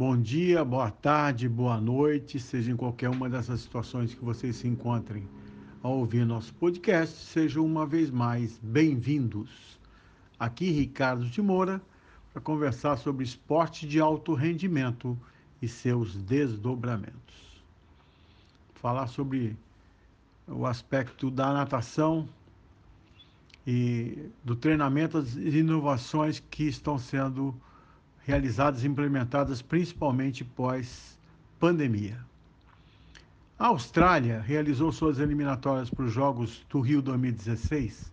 Bom dia, boa tarde, boa noite, seja em qualquer uma dessas situações que vocês se encontrem ao ouvir nosso podcast, sejam uma vez mais bem-vindos. Aqui Ricardo de Moura para conversar sobre esporte de alto rendimento e seus desdobramentos. Falar sobre o aspecto da natação e do treinamento, as inovações que estão sendo realizadas e implementadas principalmente pós-pandemia. A Austrália realizou suas eliminatórias para os Jogos do Rio 2016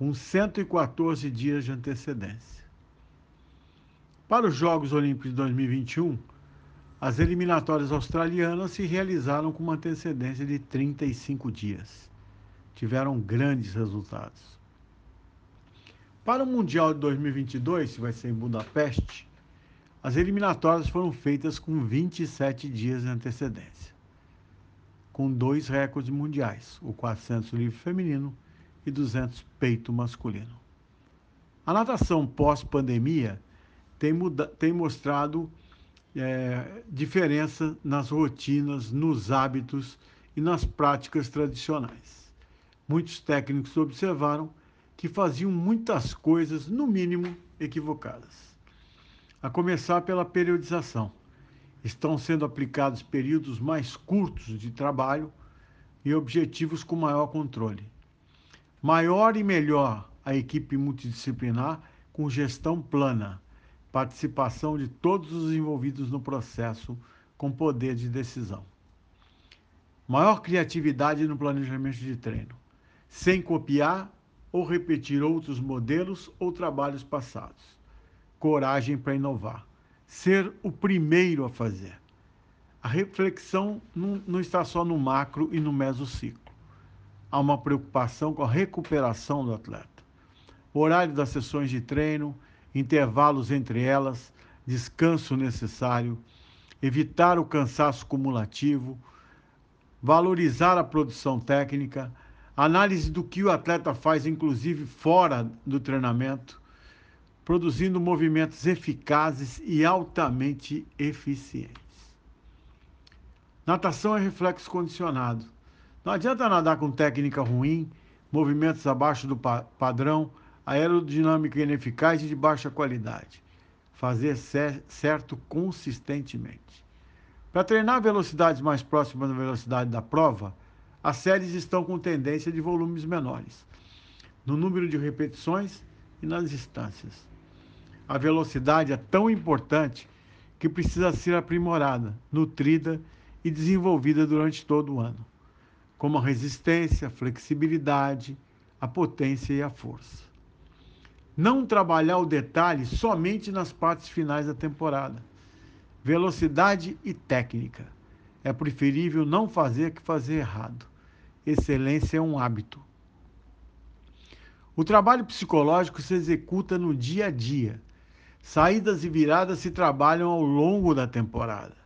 com 114 dias de antecedência. Para os Jogos Olímpicos de 2021, as eliminatórias australianas se realizaram com uma antecedência de 35 dias. Tiveram grandes resultados. Para o Mundial de 2022, que vai ser em Budapeste, as eliminatórias foram feitas com 27 dias de antecedência, com dois recordes mundiais, o 400 livre feminino e 200 peito masculino. A natação pós-pandemia tem, tem, mostrado é, diferença nas rotinas, nos hábitos e nas práticas tradicionais. Muitos técnicos observaram que faziam muitas coisas, no mínimo, equivocadas. A começar pela periodização. Estão sendo aplicados períodos mais curtos de trabalho e objetivos com maior controle Maior e melhor a equipe multidisciplinar com gestão plana, participação de todos os envolvidos no processo com poder de decisão. Maior criatividade no planejamento de treino, sem copiar ou repetir outros modelos ou trabalhos passados. Coragem para inovar. Ser o primeiro a fazer. A reflexão não, não está só no macro e no mesociclo há uma preocupação com a recuperação do atleta. O horário das sessões de treino, intervalos entre elas, descanso necessário, evitar o cansaço cumulativo, valorizar a produção técnica, análise do que o atleta faz, inclusive fora do treinamento, produzindo movimentos eficazes e altamente eficientes. Natação é reflexo condicionado não adianta nadar com técnica ruim, movimentos abaixo do pa padrão, aerodinâmica ineficaz e de baixa qualidade. Fazer certo consistentemente. Para treinar velocidades mais próximas da velocidade da prova, as séries estão com tendência de volumes menores, no número de repetições e nas distâncias. A velocidade é tão importante que precisa ser aprimorada, nutrida e desenvolvida durante todo o ano como a resistência, a flexibilidade, a potência e a força. Não trabalhar o detalhe somente nas partes finais da temporada. Velocidade e técnica. É preferível não fazer que fazer errado. Excelência é um hábito. O trabalho psicológico se executa no dia a dia. Saídas e viradas se trabalham ao longo da temporada.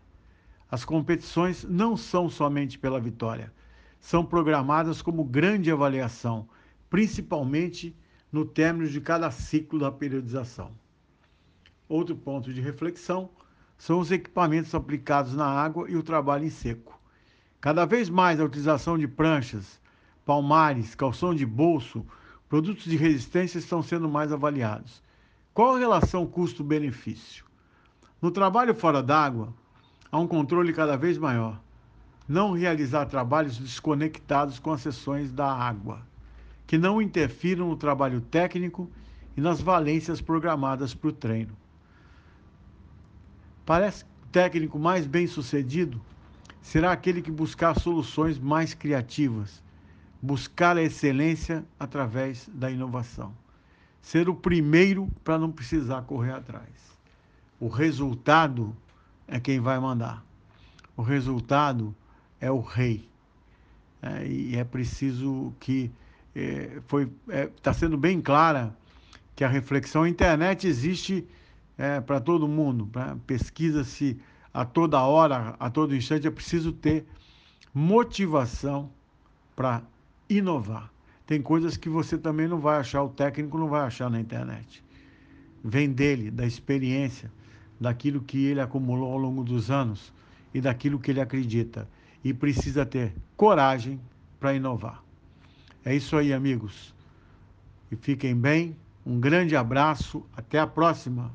As competições não são somente pela vitória, são programadas como grande avaliação, principalmente no término de cada ciclo da periodização. Outro ponto de reflexão são os equipamentos aplicados na água e o trabalho em seco. Cada vez mais a utilização de pranchas, palmares, calção de bolso, produtos de resistência estão sendo mais avaliados. Qual a relação custo-benefício? No trabalho fora d'água, há um controle cada vez maior não realizar trabalhos desconectados com as sessões da água, que não interfiram no trabalho técnico e nas valências programadas para o treino. Parece que o técnico mais bem sucedido será aquele que buscar soluções mais criativas, buscar a excelência através da inovação. Ser o primeiro para não precisar correr atrás. O resultado é quem vai mandar. O resultado é o rei. é, e é preciso que é, foi está é, sendo bem clara que a reflexão a internet existe é, para todo mundo, pesquisa-se a toda hora, a todo instante, é preciso ter motivação para inovar. Tem coisas que você também não vai achar, o técnico não vai achar na internet. Vem dele, da experiência, daquilo que ele acumulou ao longo dos anos e daquilo que ele acredita. E precisa ter coragem para inovar. É isso aí, amigos. E fiquem bem. Um grande abraço. Até a próxima.